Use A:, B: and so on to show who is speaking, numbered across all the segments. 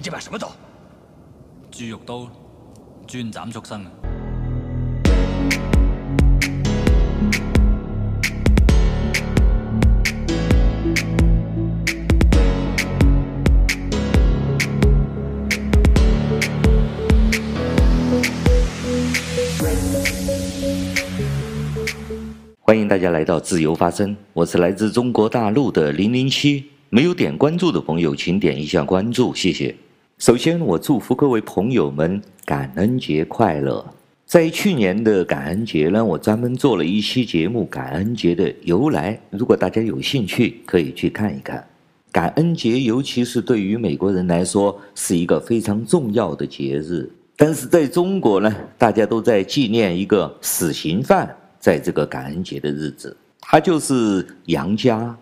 A: 你这把什么刀？
B: 猪肉刀，专斩畜生。
C: 欢迎大家来到自由发声，我是来自中国大陆的零零七。没有点关注的朋友，请点一下关注，谢谢。首先，我祝福各位朋友们感恩节快乐。在去年的感恩节呢，我专门做了一期节目《感恩节的由来》，如果大家有兴趣，可以去看一看。感恩节，尤其是对于美国人来说，是一个非常重要的节日。但是在中国呢，大家都在纪念一个死刑犯。在这个感恩节的日子，他就是杨家，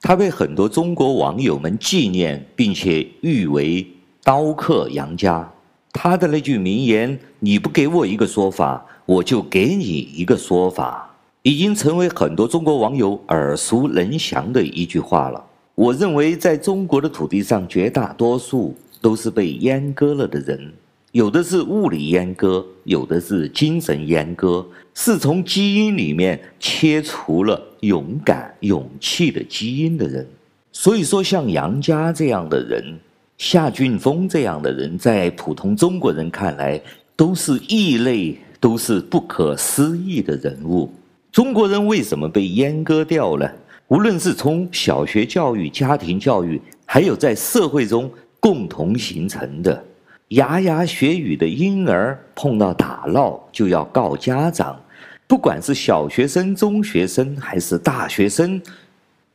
C: 他被很多中国网友们纪念，并且誉为刀客杨家。他的那句名言：“你不给我一个说法，我就给你一个说法”，已经成为很多中国网友耳熟能详的一句话了。我认为，在中国的土地上，绝大多数都是被阉割了的人。有的是物理阉割，有的是精神阉割，是从基因里面切除了勇敢、勇气的基因的人。所以说，像杨家这样的人，夏俊峰这样的人，在普通中国人看来都是异类，都是不可思议的人物。中国人为什么被阉割掉了？无论是从小学教育、家庭教育，还有在社会中共同形成的。牙牙学语的婴儿碰到打闹就要告家长，不管是小学生、中学生还是大学生，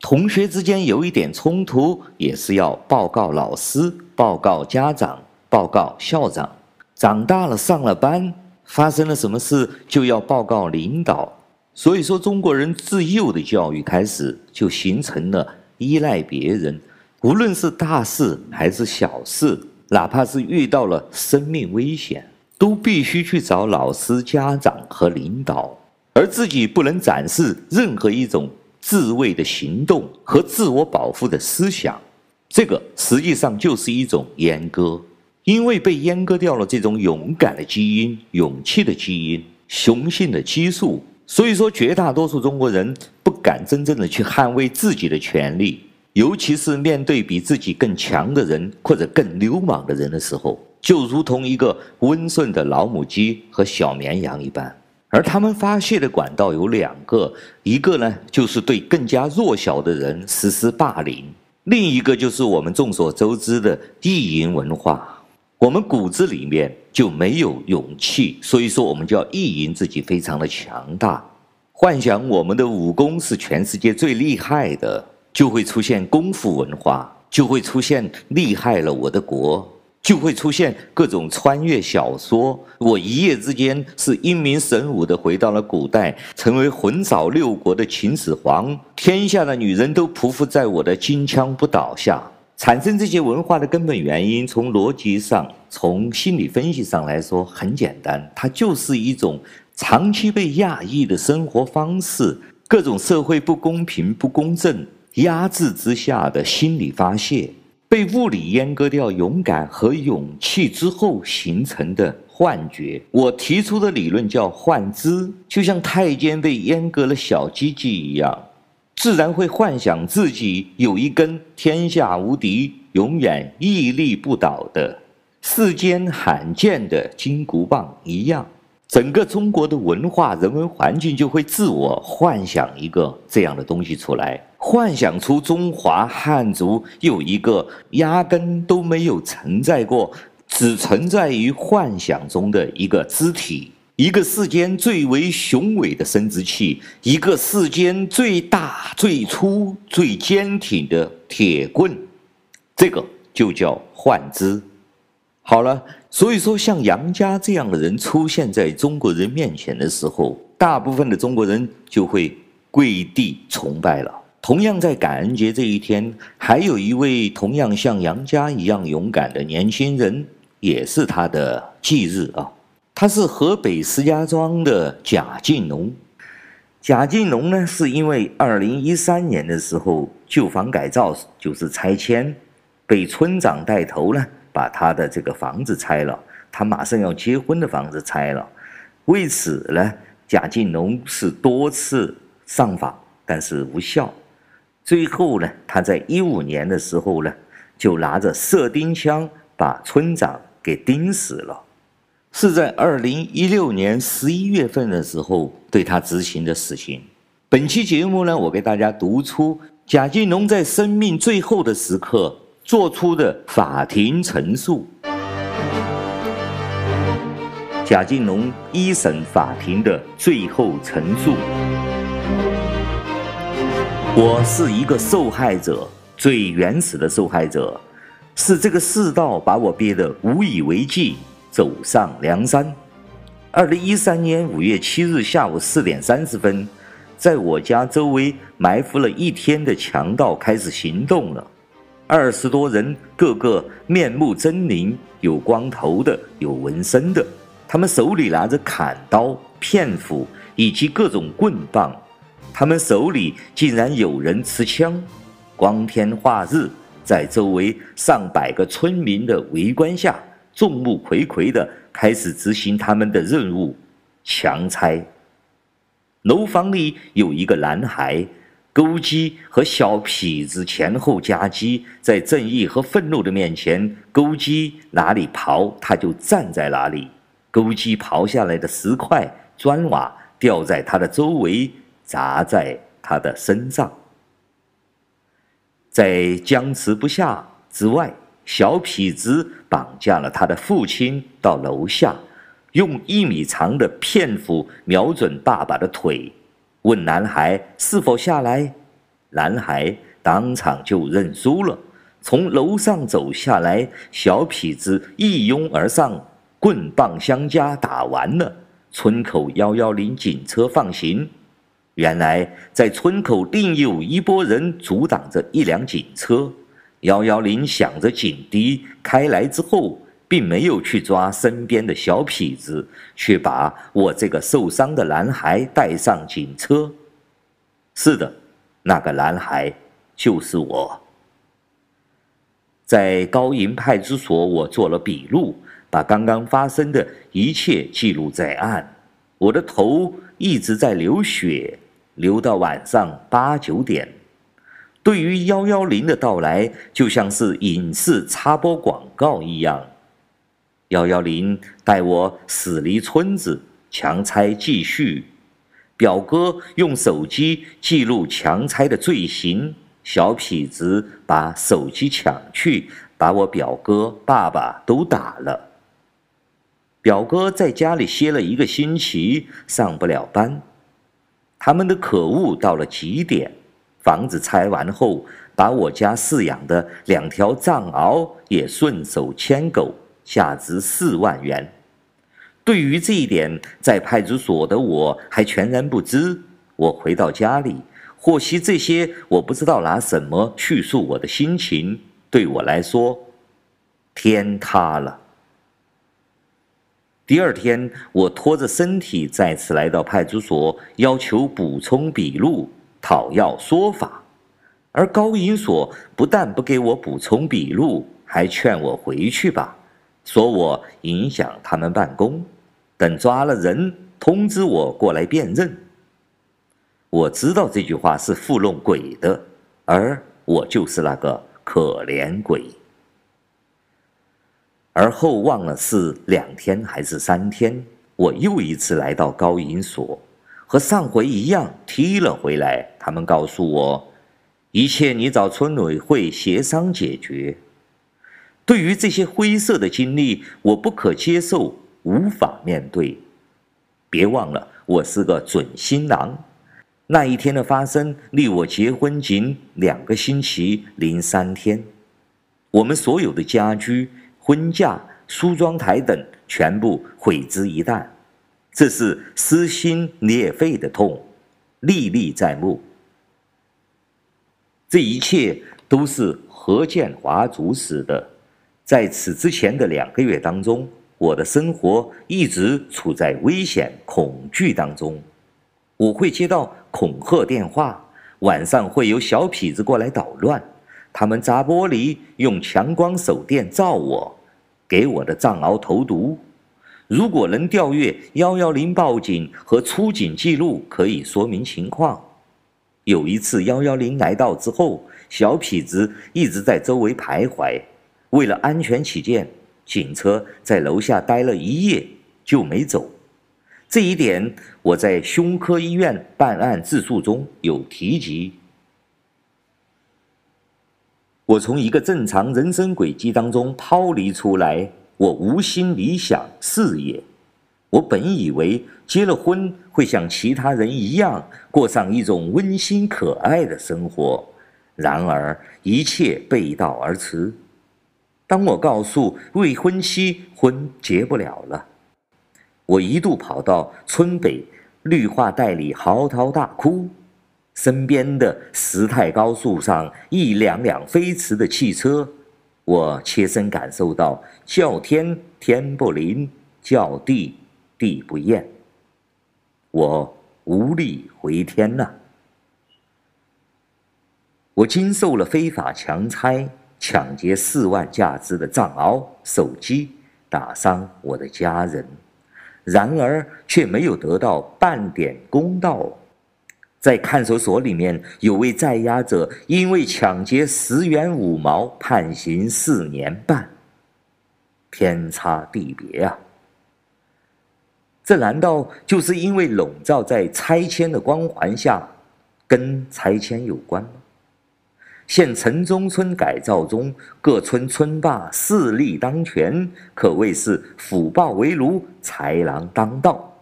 C: 同学之间有一点冲突也是要报告老师、报告家长、报告校长。长大了上了班，发生了什么事就要报告领导。所以说，中国人自幼的教育开始就形成了依赖别人，无论是大事还是小事。哪怕是遇到了生命危险，都必须去找老师、家长和领导，而自己不能展示任何一种自卫的行动和自我保护的思想。这个实际上就是一种阉割，因为被阉割掉了这种勇敢的基因、勇气的基因、雄性的激素，所以说绝大多数中国人不敢真正的去捍卫自己的权利。尤其是面对比自己更强的人或者更流氓的人的时候，就如同一个温顺的老母鸡和小绵羊一般，而他们发泄的管道有两个，一个呢就是对更加弱小的人实施霸凌，另一个就是我们众所周知的意淫文化。我们骨子里面就没有勇气，所以说我们就要意淫自己非常的强大，幻想我们的武功是全世界最厉害的。就会出现功夫文化，就会出现厉害了我的国，就会出现各种穿越小说。我一夜之间是英明神武的回到了古代，成为横扫六国的秦始皇，天下的女人都匍匐在我的金枪不倒下。产生这些文化的根本原因，从逻辑上、从心理分析上来说很简单，它就是一种长期被压抑的生活方式，各种社会不公平、不公正。压制之下的心理发泄，被物理阉割掉勇敢和勇气之后形成的幻觉。我提出的理论叫幻肢，就像太监被阉割了小鸡鸡一样，自然会幻想自己有一根天下无敌、永远屹立不倒的世间罕见的金箍棒一样。整个中国的文化人文环境就会自我幻想一个这样的东西出来。幻想出中华汉族有一个压根都没有存在过，只存在于幻想中的一个肢体，一个世间最为雄伟的生殖器，一个世间最大、最粗、最坚挺的铁棍，这个就叫幻肢。好了，所以说像杨家这样的人出现在中国人面前的时候，大部分的中国人就会跪地崇拜了。同样在感恩节这一天，还有一位同样像杨家一样勇敢的年轻人，也是他的忌日啊。他是河北石家庄的贾进农。贾进农呢，是因为二零一三年的时候旧房改造，就是拆迁，被村长带头呢，把他的这个房子拆了，他马上要结婚的房子拆了。为此呢，贾敬农是多次上访，但是无效。最后呢，他在一五年的时候呢，就拿着射钉枪把村长给钉死了。是在二零一六年十一月份的时候对他执行的死刑。本期节目呢，我给大家读出贾敬龙在生命最后的时刻做出的法庭陈述。贾敬龙一审法庭的最后陈述：我是一个受害者，最原始的受害者，是这个世道把我憋得无以为继，走上梁山。二零一三年五月七日下午四点三十分，在我家周围埋伏了一天的强盗开始行动了，二十多人，个个面目狰狞，有光头的，有纹身的。他们手里拿着砍刀、片斧以及各种棍棒，他们手里竟然有人持枪。光天化日，在周围上百个村民的围观下，众目睽睽地开始执行他们的任务——强拆。楼房里有一个男孩，勾机和小痞子前后夹击，在正义和愤怒的面前，勾机哪里刨，他就站在哪里。勾机刨下来的石块、砖瓦掉在他的周围，砸在他的身上。在僵持不下之外，小痞子绑架了他的父亲到楼下，用一米长的片斧瞄准爸爸的腿，问男孩是否下来。男孩当场就认输了，从楼上走下来，小痞子一拥而上。棍棒相加，打完了，村口幺幺零警车放行。原来在村口另有一拨人阻挡着一辆警车，幺幺零响着警笛开来之后，并没有去抓身边的小痞子，却把我这个受伤的男孩带上警车。是的，那个男孩就是我。在高营派出所，我做了笔录。把刚刚发生的一切记录在案，我的头一直在流血，留到晚上八九点。对于幺幺零的到来，就像是影视插播广告一样。幺幺零带我驶离村子，强拆继续。表哥用手机记录强拆的罪行，小痞子把手机抢去，把我表哥、爸爸都打了。表哥在家里歇了一个星期，上不了班。他们的可恶到了极点。房子拆完后，把我家饲养的两条藏獒也顺手牵狗，价值四万元。对于这一点，在派出所的我还全然不知。我回到家里，获悉这些，我不知道拿什么叙述我的心情。对我来说，天塌了。第二天，我拖着身体再次来到派出所，要求补充笔录，讨要说法。而高银所不但不给我补充笔录，还劝我回去吧，说我影响他们办公，等抓了人通知我过来辨认。我知道这句话是糊弄鬼的，而我就是那个可怜鬼。而后忘了是两天还是三天，我又一次来到高银所，和上回一样踢了回来。他们告诉我，一切你找村委会协商解决。对于这些灰色的经历，我不可接受，无法面对。别忘了，我是个准新郎。那一天的发生，离我结婚仅两个星期零三天。我们所有的家居。婚嫁、梳妆台等全部毁之一旦，这是撕心裂肺的痛，历历在目。这一切都是何建华主使的。在此之前的两个月当中，我的生活一直处在危险恐惧当中。我会接到恐吓电话，晚上会有小痞子过来捣乱。他们砸玻璃，用强光手电照我，给我的藏獒投毒。如果能调阅幺幺零报警和出警记录，可以说明情况。有一次幺幺零来到之后，小痞子一直在周围徘徊。为了安全起见，警车在楼下待了一夜就没走。这一点我在胸科医院办案自述中有提及。我从一个正常人生轨迹当中抛离出来。我无心理想事业，我本以为结了婚会像其他人一样过上一种温馨可爱的生活，然而一切背道而驰。当我告诉未婚妻婚结不了了，我一度跑到村北绿化带里嚎啕大哭。身边的石太高速上一辆辆飞驰的汽车。我切身感受到叫天天不灵，叫地地不厌。我无力回天呐！我经受了非法强拆、抢劫四万价值的藏獒、手机，打伤我的家人，然而却没有得到半点公道。在看守所里面，有位在押者因为抢劫十元五毛，判刑四年半。天差地别啊！这难道就是因为笼罩在拆迁的光环下，跟拆迁有关吗？现城中村改造中，各村村霸势力当权，可谓是虎豹为奴，豺狼当道。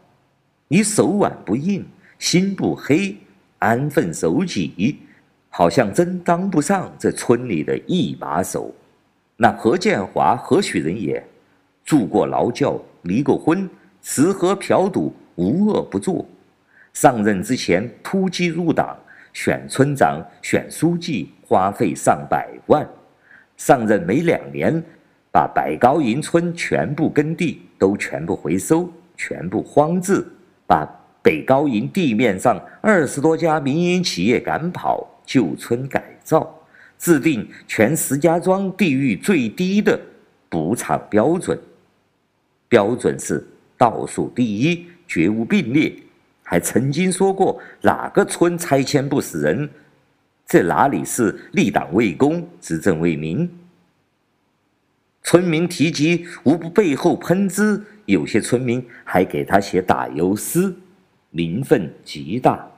C: 你手腕不硬，心不黑。安分守己，好像真当不上这村里的一把手。那何建华何许人也？住过劳教，离过婚，吃喝嫖赌无恶不作。上任之前突击入党，选村长、选书记，花费上百万。上任没两年，把百高营村全部耕地都全部回收，全部荒置，把。北高营地面上二十多家民营企业赶跑，旧村改造，制定全石家庄地域最低的补偿标准，标准是倒数第一，绝无并列。还曾经说过哪个村拆迁不死人，这哪里是立党为公，执政为民？村民提及无不背后喷之，有些村民还给他写打油诗。名分极大。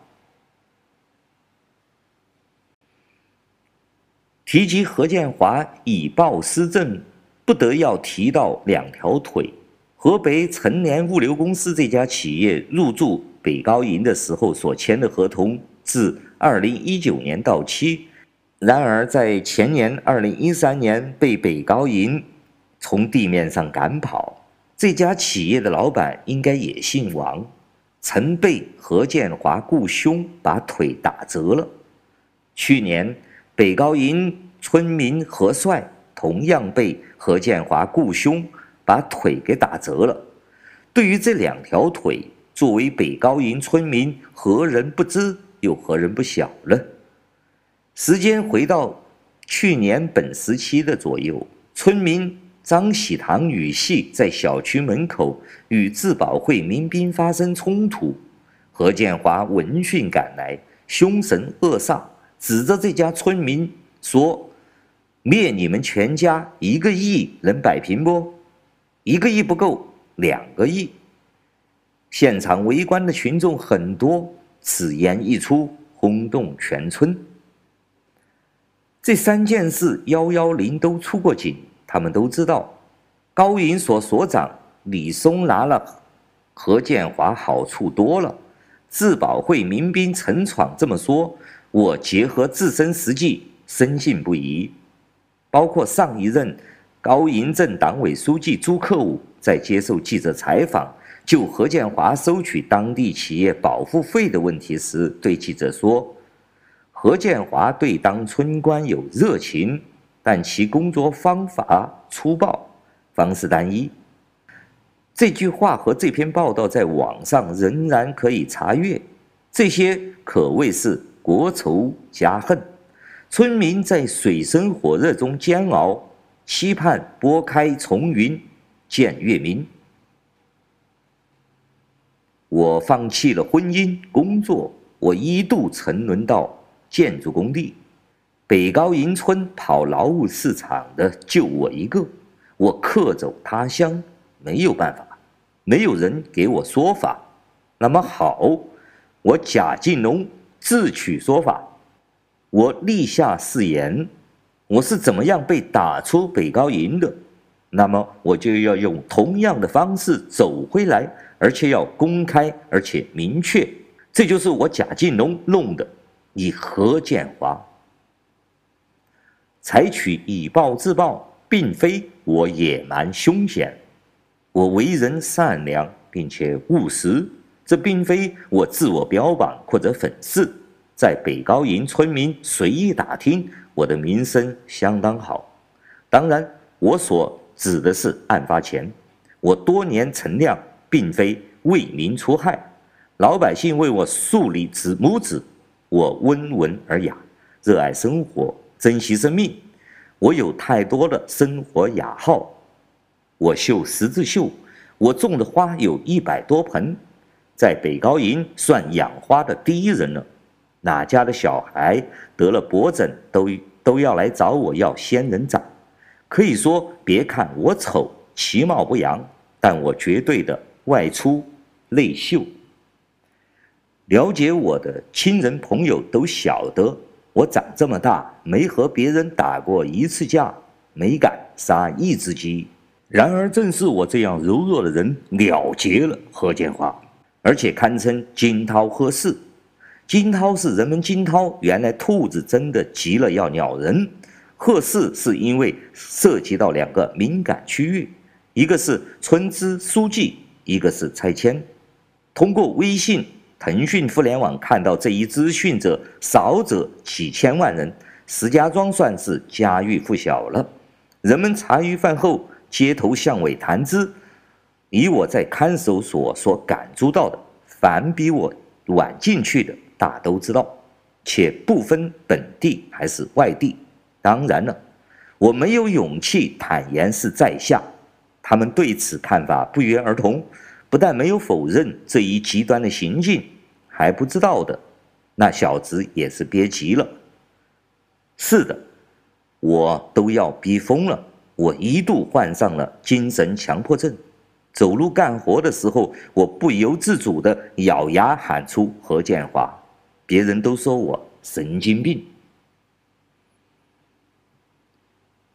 C: 提及何建华以暴施政，不得要提到两条腿。河北成联物流公司这家企业入驻北高营的时候所签的合同，自二零一九年到期。然而在前年二零一三年被北高营从地面上赶跑。这家企业的老板应该也姓王。曾被何建华雇凶把腿打折了。去年北高营村民何帅同样被何建华雇凶把腿给打折了。对于这两条腿，作为北高营村民，何人不知又何人不晓呢？时间回到去年本时期的左右，村民。张喜堂女婿在小区门口与自保会民兵发生冲突，何建华闻讯赶来，凶神恶煞，指着这家村民说：“灭你们全家一个亿能摆平不？一个亿不够，两个亿。”现场围观的群众很多，此言一出，轰动全村。这三件事，幺幺零都出过警。他们都知道，高营所所长李松拿了何建华好处多了。自保会民兵陈闯这么说，我结合自身实际，深信不疑。包括上一任高营镇党委书记朱克武在接受记者采访，就何建华收取当地企业保护费的问题时，对记者说：“何建华对当村官有热情。”但其工作方法粗暴，方式单一。这句话和这篇报道在网上仍然可以查阅。这些可谓是国仇家恨，村民在水深火热中煎熬，期盼拨开重云见月明。我放弃了婚姻工作，我一度沉沦到建筑工地。北高营村跑劳务市场的就我一个，我客走他乡，没有办法，没有人给我说法。那么好，我贾敬龙自取说法，我立下誓言，我是怎么样被打出北高营的，那么我就要用同样的方式走回来，而且要公开而且明确，这就是我贾敬龙弄的，你何建华。采取以暴制暴，并非我野蛮凶险，我为人善良并且务实，这并非我自我标榜或者粉饰。在北高营村民随意打听，我的名声相当好。当然，我所指的是案发前，我多年陈酿，并非为民除害，老百姓为我竖立指拇指，我温文尔雅，热爱生活。珍惜生命，我有太多的生活雅号。我绣十字绣，我种的花有一百多盆，在北高营算养花的第一人了。哪家的小孩得了脖疹，都都要来找我要仙人掌。可以说，别看我丑，其貌不扬，但我绝对的外出内秀。了解我的亲人朋友都晓得。我长这么大，没和别人打过一次架，没敢杀一只鸡。然而，正是我这样柔弱的人了结了何建华，而且堪称惊涛鹤氏。惊涛是人们惊涛，原来兔子真的急了要咬人。鹤氏是因为涉及到两个敏感区域，一个是村支书记，一个是拆迁。通过微信。腾讯互联网看到这一资讯者少则几千万人，石家庄算是家喻户晓了。人们茶余饭后街头巷尾谈资，以我在看守所所感触到的，凡比我晚进去的，大都知道，且不分本地还是外地。当然了，我没有勇气坦言是在下，他们对此看法不约而同。不但没有否认这一极端的行径，还不知道的，那小子也是憋急了。是的，我都要逼疯了。我一度患上了精神强迫症，走路干活的时候，我不由自主地咬牙喊出何建华，别人都说我神经病。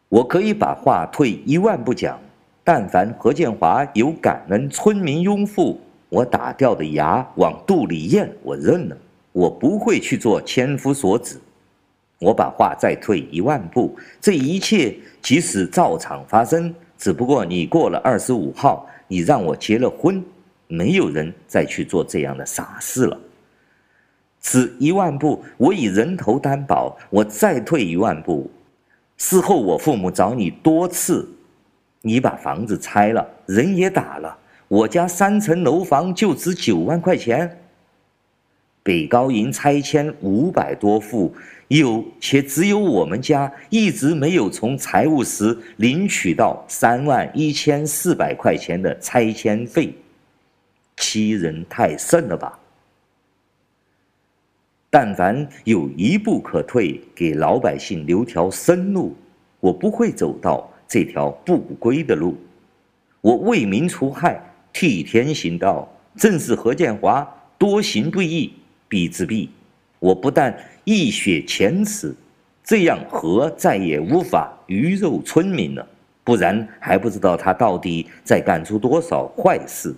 C: 我可以把话退一万步讲。但凡何建华有感恩村民拥护，我打掉的牙往肚里咽，我认了。我不会去做千夫所指。我把话再退一万步，这一切即使照常发生，只不过你过了二十五号，你让我结了婚，没有人再去做这样的傻事了。此一万步，我以人头担保。我再退一万步，事后我父母找你多次。你把房子拆了，人也打了，我家三层楼房就值九万块钱。北高营拆迁五百多户，有且只有我们家一直没有从财务室领取到三万一千四百块钱的拆迁费，欺人太甚了吧？但凡有一步可退，给老百姓留条生路，我不会走到。这条不归的路，我为民除害，替天行道，正是何建华多行不义必自毙。我不但一雪前耻，这样何再也无法鱼肉村民了。不然还不知道他到底在干出多少坏事。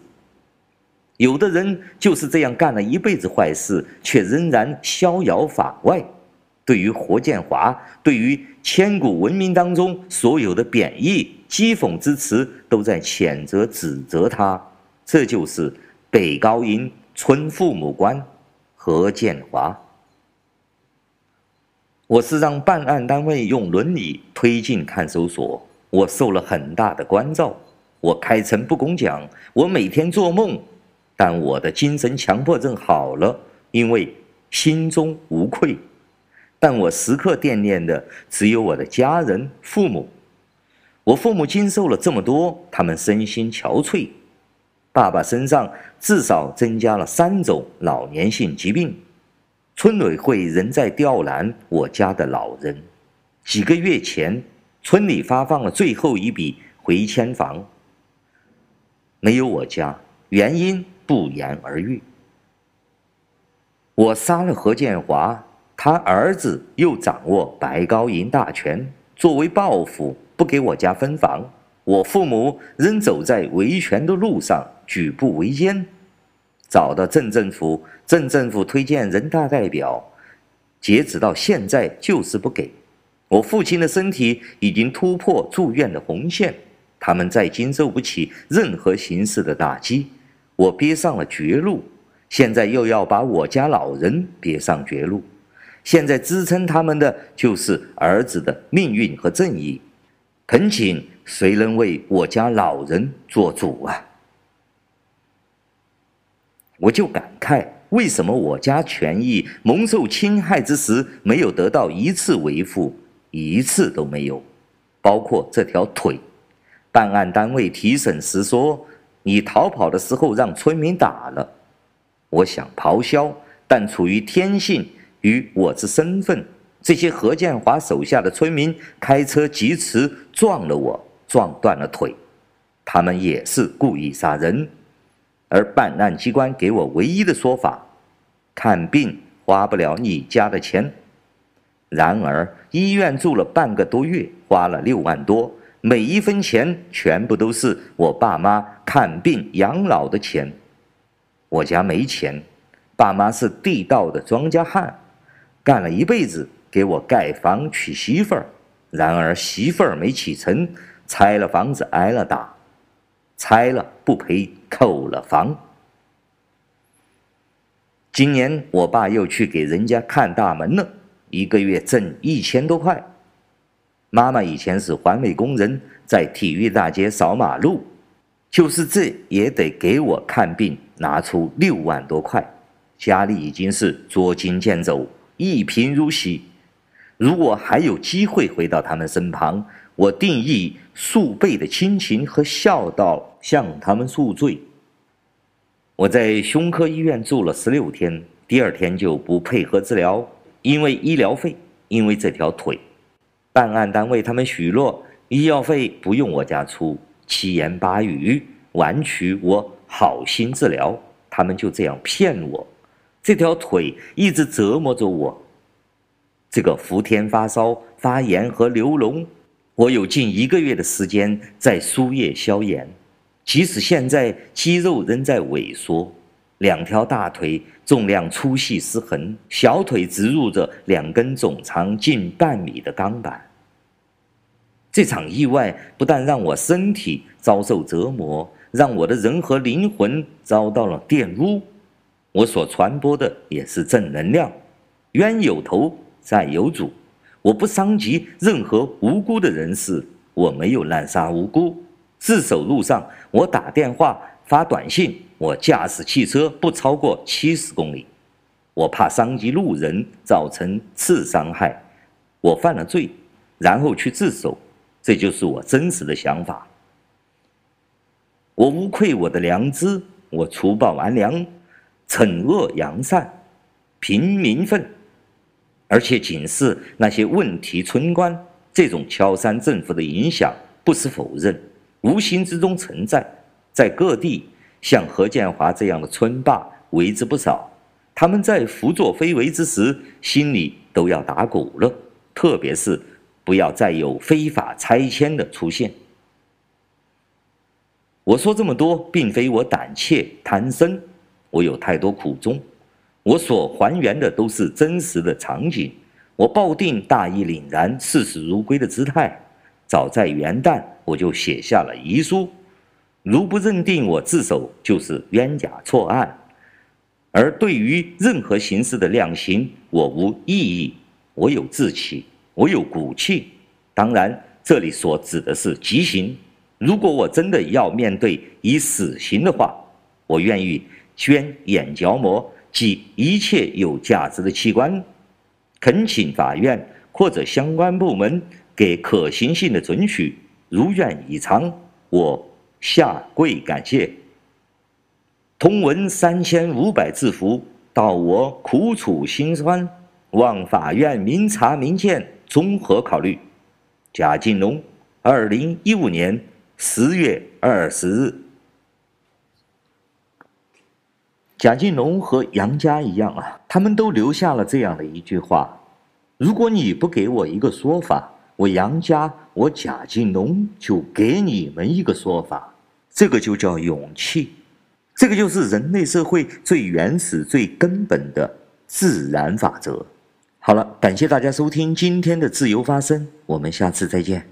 C: 有的人就是这样干了一辈子坏事，却仍然逍遥法外。对于何建华，对于千古文明当中所有的贬义、讥讽之词，都在谴责、指责他。这就是北高营村父母官何建华。我是让办案单位用伦理推进看守所，我受了很大的关照。我开诚布公讲，我每天做梦，但我的精神强迫症好了，因为心中无愧。但我时刻惦念的只有我的家人、父母。我父母经受了这么多，他们身心憔悴。爸爸身上至少增加了三种老年性疾病。村委会仍在吊拦我家的老人。几个月前，村里发放了最后一笔回迁房，没有我家，原因不言而喻。我杀了何建华，他儿子又掌握白高营大权，作为报复，不给我家分房。我父母仍走在维权的路上，举步维艰。找到镇政府，镇政府推荐人大代表，截止到现在就是不给。我父亲的身体已经突破住院的红线，他们再经受不起任何形式的打击，我憋上了绝路。现在又要把我家老人憋上绝路，现在支撑他们的就是儿子的命运和正义。恳请谁能为我家老人做主啊？我就感慨，为什么我家权益蒙受侵害之时没有得到一次维护，一次都没有，包括这条腿。办案单位提审时说，你逃跑的时候让村民打了。我想咆哮，但出于天性与我之身份，这些何建华手下的村民开车疾驰撞了我，撞断了腿，他们也是故意杀人。而办案机关给我唯一的说法：看病花不了你家的钱。然而医院住了半个多月，花了六万多，每一分钱全部都是我爸妈看病养老的钱。我家没钱，爸妈是地道的庄稼汉，干了一辈子给我盖房娶媳妇儿，然而媳妇儿没娶成，拆了房子挨了打。拆了不赔，扣了房。今年我爸又去给人家看大门了，一个月挣一千多块。妈妈以前是环卫工人，在体育大街扫马路，就是这也得给我看病，拿出六万多块。家里已经是捉襟见肘，一贫如洗。如果还有机会回到他们身旁，我定义数倍的亲情和孝道。向他们赎罪。我在胸科医院住了十六天，第二天就不配合治疗，因为医疗费，因为这条腿。办案单位他们许诺医药费不用我家出，七言八语婉取我好心治疗，他们就这样骗我。这条腿一直折磨着我。这个伏天发烧、发炎和流脓，我有近一个月的时间在输液消炎。即使现在肌肉仍在萎缩，两条大腿重量粗细失衡，小腿植入着两根总长近半米的钢板。这场意外不但让我身体遭受折磨，让我的人和灵魂遭到了玷污。我所传播的也是正能量，冤有头债有主。我不伤及任何无辜的人士，我没有滥杀无辜。自首路上，我打电话、发短信，我驾驶汽车不超过七十公里。我怕伤及路人，造成次伤害，我犯了罪，然后去自首，这就是我真实的想法。我无愧我的良知，我除暴安良，惩恶扬善，平民愤，而且警示那些问题村官，这种敲山震虎的影响不是否认。无形之中存在，在各地像何建华这样的村霸为之不少。他们在胡作非为之时，心里都要打鼓了。特别是不要再有非法拆迁的出现。我说这么多，并非我胆怯贪生，我有太多苦衷。我所还原的都是真实的场景。我抱定大义凛然、视死如归的姿态。早在元旦，我就写下了遗书，如不认定我自首，就是冤假错案。而对于任何形式的量刑，我无异议。我有志气，我有骨气。当然，这里所指的是极刑。如果我真的要面对以死刑的话，我愿意捐眼角膜及一切有价值的器官，恳请法院或者相关部门。给可行性的准许，如愿以偿，我下跪感谢。通文三千五百字符，道我苦楚心酸，望法院明察明鉴，综合考虑。贾敬龙，二零一五年十月二十日。贾敬龙和杨家一样啊，他们都留下了这样的一句话：如果你不给我一个说法，我杨家，我贾敬龙就给你们一个说法。这个就叫勇气。这个就是人类社会最原始、最根本的自然法则。好了，感谢大家收听今天的自由发声，我们下次再见。